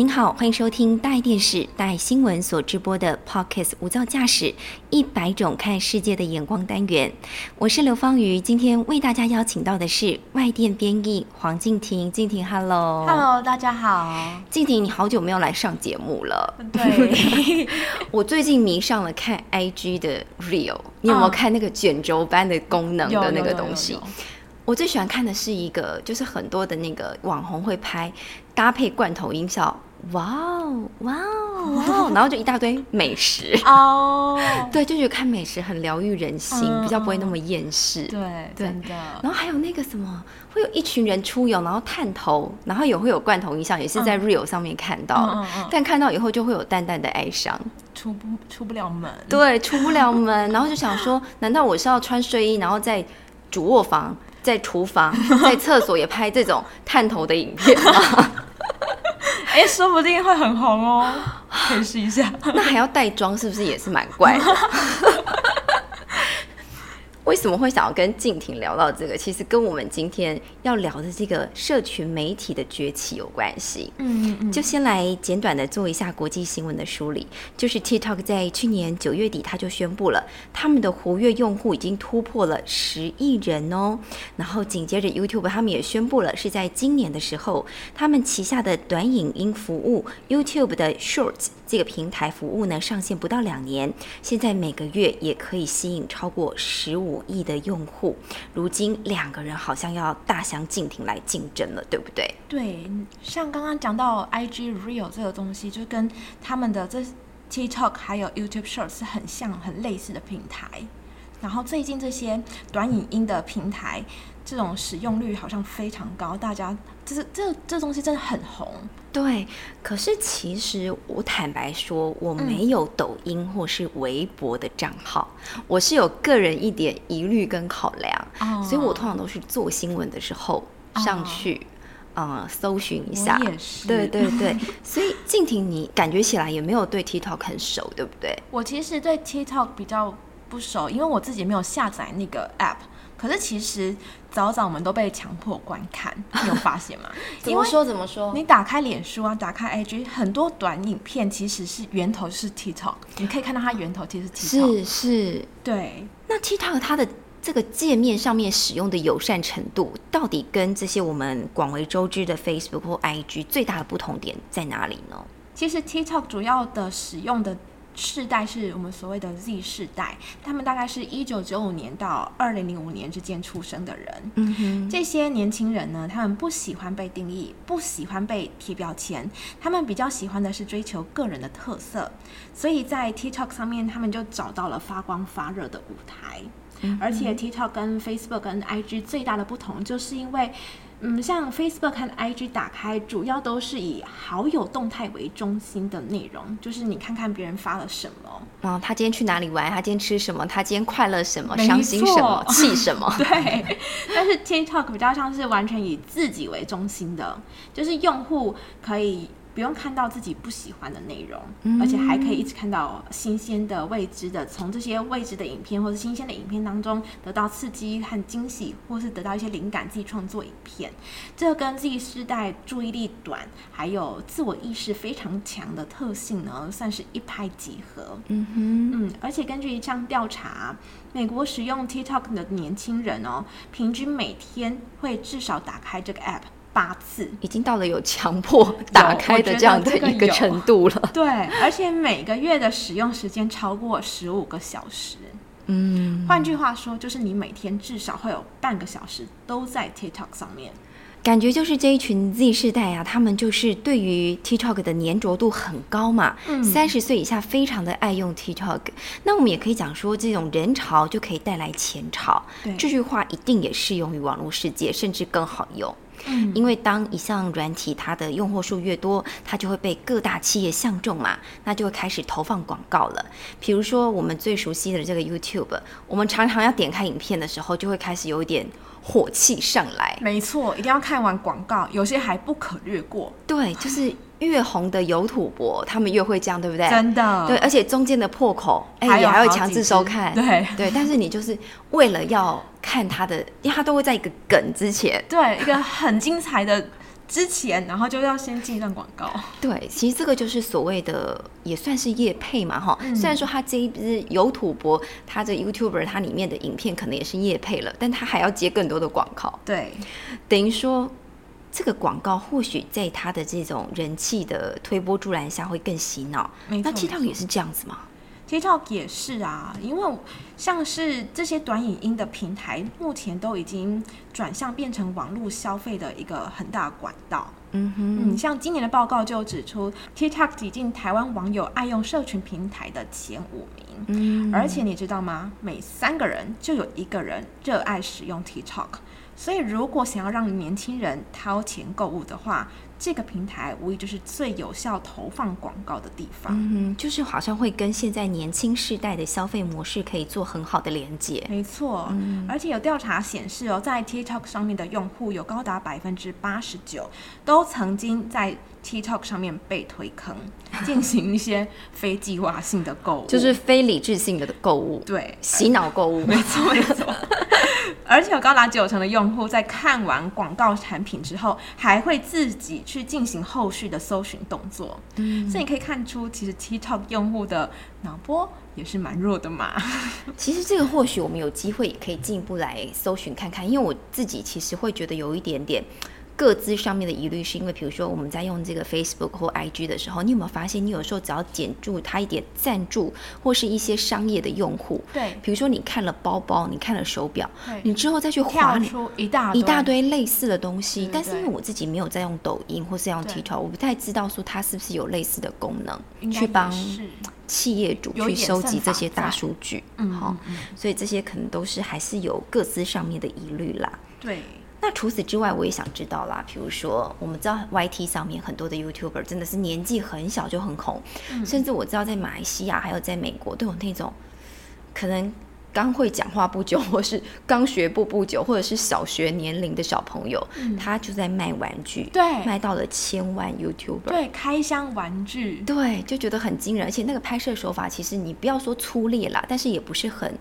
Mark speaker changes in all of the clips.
Speaker 1: 您好，欢迎收听大爱电视、大爱新闻所直播的 Podcast 无噪驾驶一百种看世界的眼光单元。我是刘芳瑜，今天为大家邀请到的是外电编译黄静婷。静婷，Hello，Hello，
Speaker 2: 大家好。
Speaker 1: 静婷，你好久没有来上节目了。
Speaker 2: 对，
Speaker 1: 我最近迷上了看 IG 的 Real，你有没有看那个卷轴般的功能的那个东西？我最喜欢看的是一个，就是很多的那个网红会拍搭配罐头音效。哇哦，哇哦，哇哦，然后就一大堆美食哦，对，就觉得看美食很疗愈人心，比较不会那么厌世。
Speaker 2: 对，真的。
Speaker 1: 然后还有那个什么，会有一群人出游，然后探头，然后也会有罐头音效，也是在 Real 上面看到，但看到以后就会有淡淡的哀伤，
Speaker 2: 出不出不了门。
Speaker 1: 对，出不了门，然后就想说，难道我是要穿睡衣，然后在主卧房、在厨房、在厕所也拍这种探头的影片吗？
Speaker 2: 哎，说不定会很红哦，可以试一下。
Speaker 1: 那还要带妆，是不是也是蛮怪的？为什么会想要跟静婷聊到这个？其实跟我们今天要聊的这个社群媒体的崛起有关系。嗯嗯就先来简短的做一下国际新闻的梳理。就是 TikTok 在去年九月底，他就宣布了他们的活跃用户已经突破了十亿人哦。然后紧接着 YouTube 他们也宣布了，是在今年的时候，他们旗下的短影音服务 YouTube 的 Shorts 这个平台服务呢上线不到两年，现在每个月也可以吸引超过十五。亿的用户，如今两个人好像要大相径庭来竞争了，对不对？
Speaker 2: 对，像刚刚讲到 IG Real 这个东西，就跟他们的这 TikTok 还有 YouTube Shorts 是很像、很类似的平台。然后最近这些短影音的平台。这种使用率好像非常高，大家就是这这东西真的很红。
Speaker 1: 对，可是其实我坦白说，我没有抖音或是微博的账号，我是有个人一点疑虑跟考量，所以我通常都是做新闻的时候上去，呃，搜寻一下。对对对，所以静婷，你感觉起来也没有对 TikTok 很熟，对不对？
Speaker 2: 我其实对 TikTok 比较不熟，因为我自己没有下载那个 App。可是其实早早我们都被强迫观看，你有发现吗？
Speaker 1: 怎么说？怎么说？
Speaker 2: 你打开脸书啊，打开 IG，很多短影片其实是源头是 TikTok，你可以看到它源头其实是
Speaker 1: TikTok。是是，
Speaker 2: 对。
Speaker 1: 那 TikTok 它的这个界面上面使用的友善程度，到底跟这些我们广为周知的 Facebook 或 IG 最大的不同点在哪里呢？
Speaker 2: 其实 TikTok 主要的使用的。世代是我们所谓的 Z 世代，他们大概是一九九五年到二零零五年之间出生的人。嗯哼，这些年轻人呢，他们不喜欢被定义，不喜欢被贴标签，他们比较喜欢的是追求个人的特色。所以在 TikTok 上面，他们就找到了发光发热的舞台。而且 TikTok 跟 Facebook 跟 IG 最大的不同，就是因为。嗯，像 Facebook 和 IG 打开，主要都是以好友动态为中心的内容，就是你看看别人发了什么，
Speaker 1: 嗯，他今天去哪里玩，他今天吃什么，他今天快乐什么，伤心什么，气什么。
Speaker 2: 对，但是 TikTok 比较像是完全以自己为中心的，就是用户可以。不用看到自己不喜欢的内容，而且还可以一直看到新鲜的、未知的，从这些未知的影片或者新鲜的影片当中得到刺激和惊喜，或是得到一些灵感，自己创作影片。这跟自己世代注意力短，还有自我意识非常强的特性呢，算是一拍即合。嗯哼，嗯，而且根据一项调查，美国使用 TikTok 的年轻人哦，平均每天会至少打开这个 App。八次
Speaker 1: 已经到了有强迫打开的这样的一个程度了。
Speaker 2: 对，而且每个月的使用时间超过十五个小时。嗯，换句话说，就是你每天至少会有半个小时都在 TikTok 上面。
Speaker 1: 感觉就是这一群 Z 世代啊，他们就是对于 TikTok 的粘着度很高嘛。嗯，三十岁以下非常的爱用 TikTok。那我们也可以讲说，这种人潮就可以带来钱潮。对，这句话一定也适用于网络世界，甚至更好用。嗯，因为当一项软体它的用户数越多，它就会被各大企业相中嘛，那就会开始投放广告了。比如说我们最熟悉的这个 YouTube，我们常常要点开影片的时候，就会开始有一点火气上来。
Speaker 2: 没错，一定要看完广告，有些还不可略过。
Speaker 1: 对，就是越红的有土博，他们越会这样，对不对？
Speaker 2: 真的。
Speaker 1: 对，而且中间的破口，哎，也还会强制收看。
Speaker 2: 对
Speaker 1: 对，但是你就是为了要看他的，因为他都会在一个梗之前，
Speaker 2: 对，一个很精彩的。之前，然后就要先进一段广告。
Speaker 1: 对，其实这个就是所谓的，也算是业配嘛，哈。虽然说他这一支有土博，他的 YouTuber，他里面的影片可能也是业配了，但他还要接更多的广告。
Speaker 2: 对，
Speaker 1: 等于说这个广告或许在他的这种人气的推波助澜下会更洗脑。那 TikTok 也是这样子吗
Speaker 2: ？TikTok 也是啊，因为像是这些短影音的平台，目前都已经转向变成网络消费的一个很大管道。嗯哼，嗯，像今年的报告就指出，TikTok 挤进台湾网友爱用社群平台的前五名。嗯，而且你知道吗？每三个人就有一个人热爱使用 TikTok。所以，如果想要让年轻人掏钱购物的话，这个平台无疑就是最有效投放广告的地方。
Speaker 1: 嗯，就是好像会跟现在年轻世代的消费模式可以做很好的连接。
Speaker 2: 没错，而且有调查显示哦，在 TikTok 上面的用户有高达百分之八十九都曾经在 TikTok 上面被推坑，进行一些非计划性的购物，
Speaker 1: 就是非理智性的购物，
Speaker 2: 对，
Speaker 1: 洗脑购物。
Speaker 2: 没错，没错。而且有高达九成的用户在看完广告产品之后，还会自己去进行后续的搜寻动作。嗯，所以你可以看出，其实 TikTok 用户的脑波也是蛮弱的嘛。
Speaker 1: 其实这个或许我们有机会也可以进一步来搜寻看看，因为我自己其实会觉得有一点点。各自上面的疑虑，是因为比如说我们在用这个 Facebook 或 IG 的时候，你有没有发现，你有时候只要点住它一点赞助，或是一些商业的用户，
Speaker 2: 对，
Speaker 1: 比如说你看了包包，你看了手表，你之后再去划
Speaker 2: 出一大
Speaker 1: 一大堆类似的东西，但是因为我自己没有在用抖音或是用 TikTok，我不太知道说它是不是有类似的功能，去帮企业主去收集这些大数据，嗯，好，所以这些可能都是还是有各自上面的疑虑啦，
Speaker 2: 对。
Speaker 1: 那除此之外，我也想知道啦。比如说，我们知道 YT 上面很多的 YouTuber 真的是年纪很小就很红，甚至我知道在马来西亚还有在美国都有那种可能刚会讲话不久，或是刚学步不久，或者是小学年龄的小朋友，他就在卖玩具，
Speaker 2: 对，
Speaker 1: 卖到了千万 YouTuber，
Speaker 2: 对，开箱玩具，
Speaker 1: 对，就觉得很惊人。而且那个拍摄手法，其实你不要说粗劣啦，但是也不是很。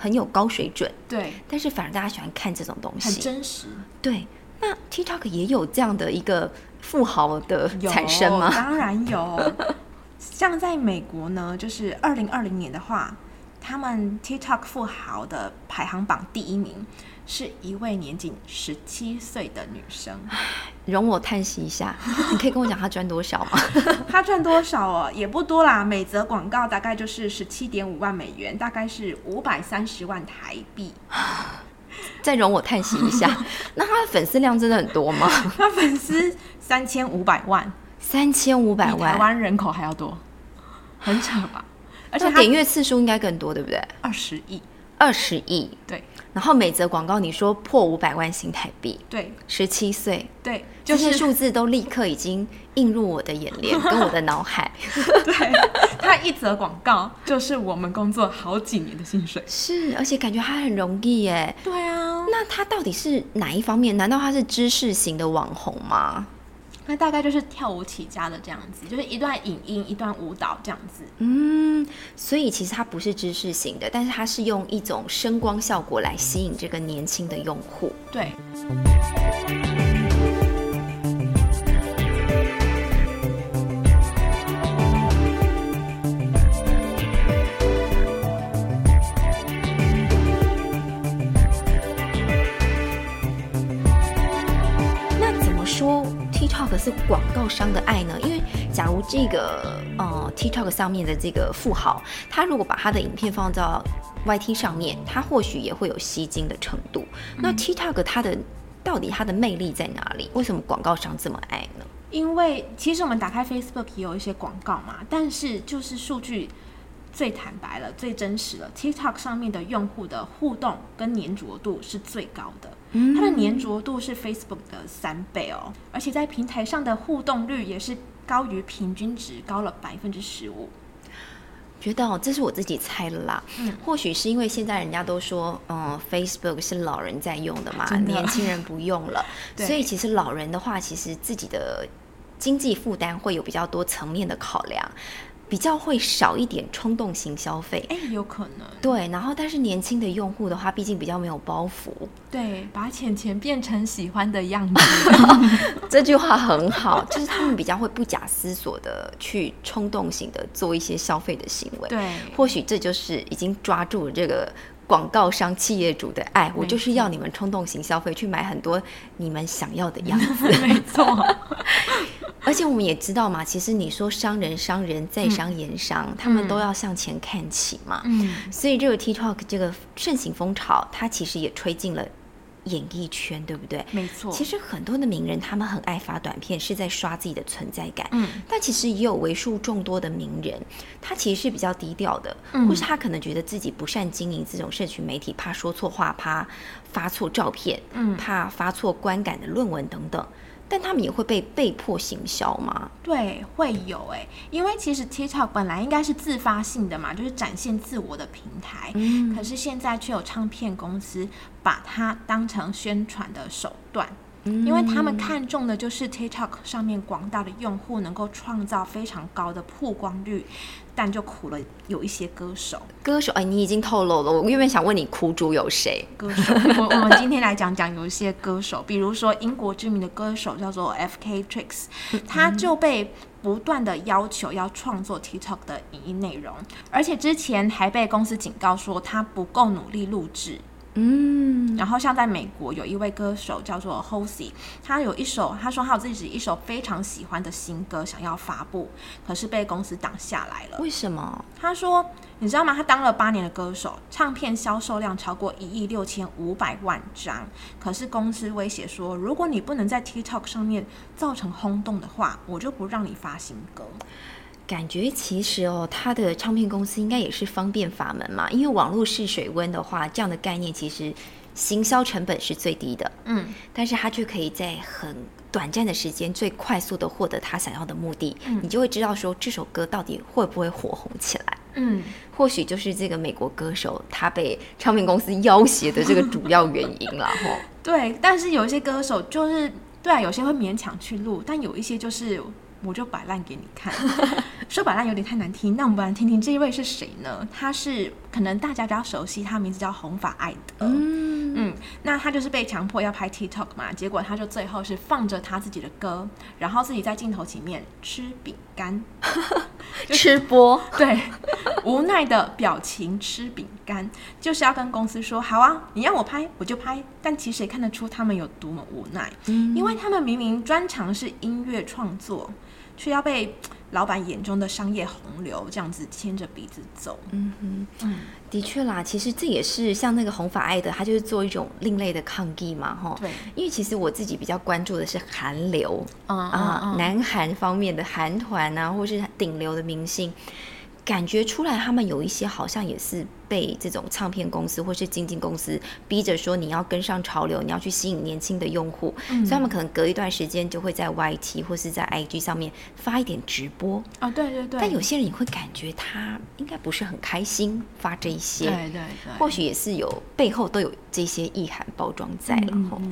Speaker 1: 很有高水准，
Speaker 2: 对，
Speaker 1: 但是反而大家喜欢看这种东西，
Speaker 2: 很真实。
Speaker 1: 对，那 TikTok 也有这样的一个富豪的产生吗？
Speaker 2: 当然有。像在美国呢，就是二零二零年的话，他们 TikTok 富豪的排行榜第一名。是一位年仅十七岁的女生，
Speaker 1: 容我叹息一下。你可以跟我讲她赚多少吗？
Speaker 2: 她赚多少哦？也不多啦，每则广告大概就是十七点五万美元，大概是五百三十万台币。
Speaker 1: 再容我叹息一下，那她的粉丝量真的很多吗？
Speaker 2: 她粉丝三千五百万，
Speaker 1: 三千五百万，
Speaker 2: 台湾人口还要多，很扯吧？
Speaker 1: 而且点阅次数应该更多，对不对？
Speaker 2: 二十亿，
Speaker 1: 二十亿，
Speaker 2: 对。
Speaker 1: 然后每则广告你说破五百万新台币，
Speaker 2: 对，
Speaker 1: 十七岁，
Speaker 2: 对，
Speaker 1: 这些数字都立刻已经映入我的眼帘 跟我的脑海。
Speaker 2: 对，他一则广告就是我们工作好几年的薪水。
Speaker 1: 是，而且感觉他很容易耶。
Speaker 2: 对啊，
Speaker 1: 那他到底是哪一方面？难道他是知识型的网红吗？
Speaker 2: 那大概就是跳舞起家的这样子，就是一段影音，一段舞蹈这样子。
Speaker 1: 嗯，所以其实它不是知识型的，但是它是用一种声光效果来吸引这个年轻的用户。
Speaker 2: 对。
Speaker 1: 商的爱呢？因为假如这个呃 TikTok 上面的这个富豪，他如果把他的影片放到 YT 上面，他或许也会有吸睛的程度。那 TikTok 它的到底它的魅力在哪里？为什么广告商这么爱呢？
Speaker 2: 因为其实我们打开 Facebook 也有一些广告嘛，但是就是数据最坦白了、最真实了，TikTok 上面的用户的互动跟粘着度是最高的。它的粘着度是 Facebook 的三倍哦，而且在平台上的互动率也是高于平均值，高了百分之十五。
Speaker 1: 觉得哦，这是我自己猜的啦。嗯，或许是因为现在人家都说，嗯，Facebook 是老人在用的嘛，年轻人不用了，所以其实老人的话，其实自己的经济负担会有比较多层面的考量。比较会少一点冲动型消费，
Speaker 2: 哎，有可能。
Speaker 1: 对，然后但是年轻的用户的话，毕竟比较没有包袱。
Speaker 2: 对，把钱钱变成喜欢的样子，
Speaker 1: 这句话很好，就是他们比较会不假思索的去冲动型的做一些消费的行为。
Speaker 2: 对，
Speaker 1: 或许这就是已经抓住了这个广告商、企业主的爱，我就是要你们冲动型消费，去买很多你们想要的样子。
Speaker 2: 没错。
Speaker 1: 而且我们也知道嘛，其实你说商人商人在商言商，他们都要向前看齐嘛。嗯，所以这个 TikTok 这个盛行风潮，它其实也吹进了演艺圈，对不对？
Speaker 2: 没错。
Speaker 1: 其实很多的名人，他们很爱发短片，是在刷自己的存在感。嗯。但其实也有为数众多的名人，他其实是比较低调的，或是他可能觉得自己不善经营这种社群媒体，怕说错话，怕发错照片，嗯，怕发错观感的论文等等。但他们也会被被迫行销吗？
Speaker 2: 对，会有哎，因为其实 TikTok 本来应该是自发性的嘛，就是展现自我的平台。嗯，可是现在却有唱片公司把它当成宣传的手段。因为他们看中的就是 TikTok 上面广大的用户能够创造非常高的曝光率，但就苦了有一些歌手。
Speaker 1: 歌手，哎，你已经透露了，我原本想问你苦主有谁？
Speaker 2: 歌手，我我们今天来讲讲有一些歌手，比如说英国知名的歌手叫做 F.K. Tricks，他就被不断的要求要创作 TikTok 的影音内容，而且之前还被公司警告说他不够努力录制。嗯，然后像在美国有一位歌手叫做 Halsey，他有一首，他说他有自己一首非常喜欢的新歌想要发布，可是被公司挡下来了。
Speaker 1: 为什么？
Speaker 2: 他说，你知道吗？他当了八年的歌手，唱片销售量超过一亿六千五百万张，可是公司威胁说，如果你不能在 TikTok 上面造成轰动的话，我就不让你发新歌。
Speaker 1: 感觉其实哦，他的唱片公司应该也是方便法门嘛，因为网络试水温的话，这样的概念其实行销成本是最低的，嗯，但是他却可以在很短暂的时间最快速的获得他想要的目的，你就会知道说这首歌到底会不会火红起来，嗯，或许就是这个美国歌手他被唱片公司要挟的这个主要原因了，吼，
Speaker 2: 对，但是有一些歌手就是对啊，有些会勉强去录，但有一些就是。我就摆烂给你看，说摆烂有点太难听，那我们来听听这一位是谁呢？他是可能大家比较熟悉，他名字叫红发艾德。嗯嗯，那他就是被强迫要拍 TikTok 嘛，结果他就最后是放着他自己的歌，然后自己在镜头前面吃饼干，
Speaker 1: 吃播，
Speaker 2: 对，无奈的表情吃饼干，就是要跟公司说，好啊，你让我拍我就拍，但其实也看得出他们有多么无奈，因为他们明明专长是音乐创作。却要被老板眼中的商业洪流这样子牵着鼻子走。嗯
Speaker 1: 哼，嗯，的确啦，其实这也是像那个红发爱的，他就是做一种另类的抗议嘛，哈。
Speaker 2: 对，
Speaker 1: 因为其实我自己比较关注的是韩流啊，南韩方面的韩团啊，或是顶流的明星。感觉出来，他们有一些好像也是被这种唱片公司或是经纪公司逼着说你要跟上潮流，你要去吸引年轻的用户，所以他们可能隔一段时间就会在 YT 或是在 IG 上面发一点直播
Speaker 2: 啊，对对对。
Speaker 1: 但有些人你会感觉他应该不是很开心发这一些，
Speaker 2: 对对对，
Speaker 1: 或许也是有背后都有这些意涵包装在了吼。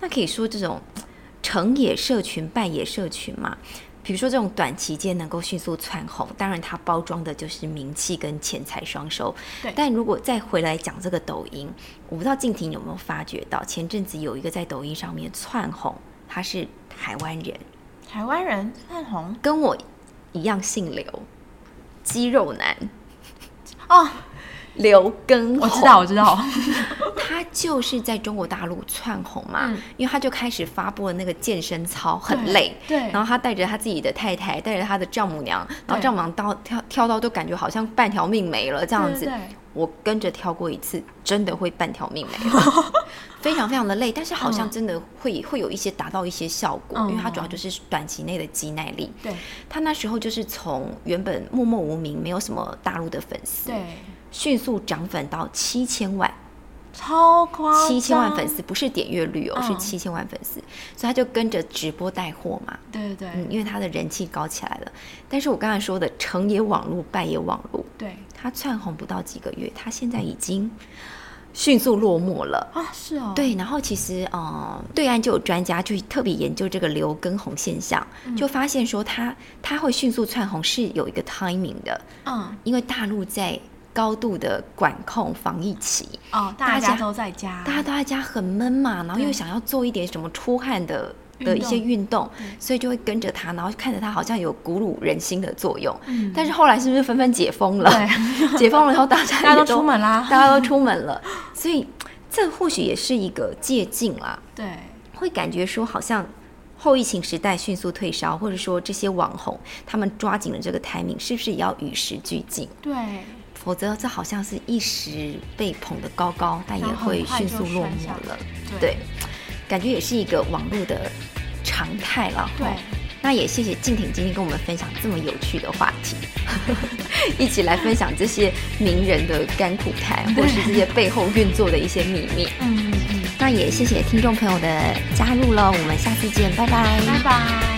Speaker 1: 那可以说这种成也社群，败也社群嘛。比如说这种短期间能够迅速窜红，当然它包装的就是名气跟钱财双收。
Speaker 2: 对。
Speaker 1: 但如果再回来讲这个抖音，我不知道静婷有没有发觉到，前阵子有一个在抖音上面窜红，他是台湾人。
Speaker 2: 台湾人窜红，
Speaker 1: 跟我一样姓刘，肌肉男。哦。刘根，
Speaker 2: 我知道，我知道，
Speaker 1: 他就是在中国大陆窜红嘛，因为他就开始发布了那个健身操，很累，
Speaker 2: 对，
Speaker 1: 然后他带着他自己的太太，带着他的丈母娘，然后丈母娘到跳跳到都感觉好像半条命没了这样子，我跟着跳过一次，真的会半条命没了，非常非常的累，但是好像真的会会有一些达到一些效果，因为他主要就是短期内的肌耐力，
Speaker 2: 对，
Speaker 1: 他那时候就是从原本默默无名，没有什么大陆的粉丝，
Speaker 2: 对。
Speaker 1: 迅速涨粉到七千万，
Speaker 2: 超夸
Speaker 1: 七千万粉丝，不是点阅率哦，是七千万粉丝，所以他就跟着直播带货嘛。
Speaker 2: 对对对，嗯，
Speaker 1: 因为他的人气高起来了。但是我刚才说的成也网络，败也网络。
Speaker 2: 对，
Speaker 1: 他窜红不到几个月，他现在已经迅速落寞了
Speaker 2: 啊！是哦，
Speaker 1: 对。然后其实呃，对岸就有专家去特别研究这个刘畊宏现象，就发现说他他会迅速窜红是有一个 timing 的。嗯，因为大陆在。高度的管控防疫期
Speaker 2: 哦，大家都在家，
Speaker 1: 大家都在家很闷嘛，然后又想要做一点什么出汗的的一些运动，所以就会跟着他，然后看着他好像有鼓舞人心的作用。嗯，但是后来是不是纷纷解封了？
Speaker 2: 对，
Speaker 1: 解封了以后大家
Speaker 2: 大家都出门啦，
Speaker 1: 大家都出门了，所以这或许也是一个借镜啦。
Speaker 2: 对，
Speaker 1: 会感觉说好像后疫情时代迅速退烧，或者说这些网红他们抓紧了这个 timing，是不是也要与时俱进？
Speaker 2: 对。
Speaker 1: 否则，这好像是一时被捧得高高，但也会迅速落寞了。对，感觉也是一个网络的常态了。
Speaker 2: 对，
Speaker 1: 那也谢谢静婷今天跟我们分享这么有趣的话题，一起来分享这些名人的甘苦谈，或是这些背后运作的一些秘密。嗯。那也谢谢听众朋友的加入了，我们下次见，拜拜，
Speaker 2: 拜拜。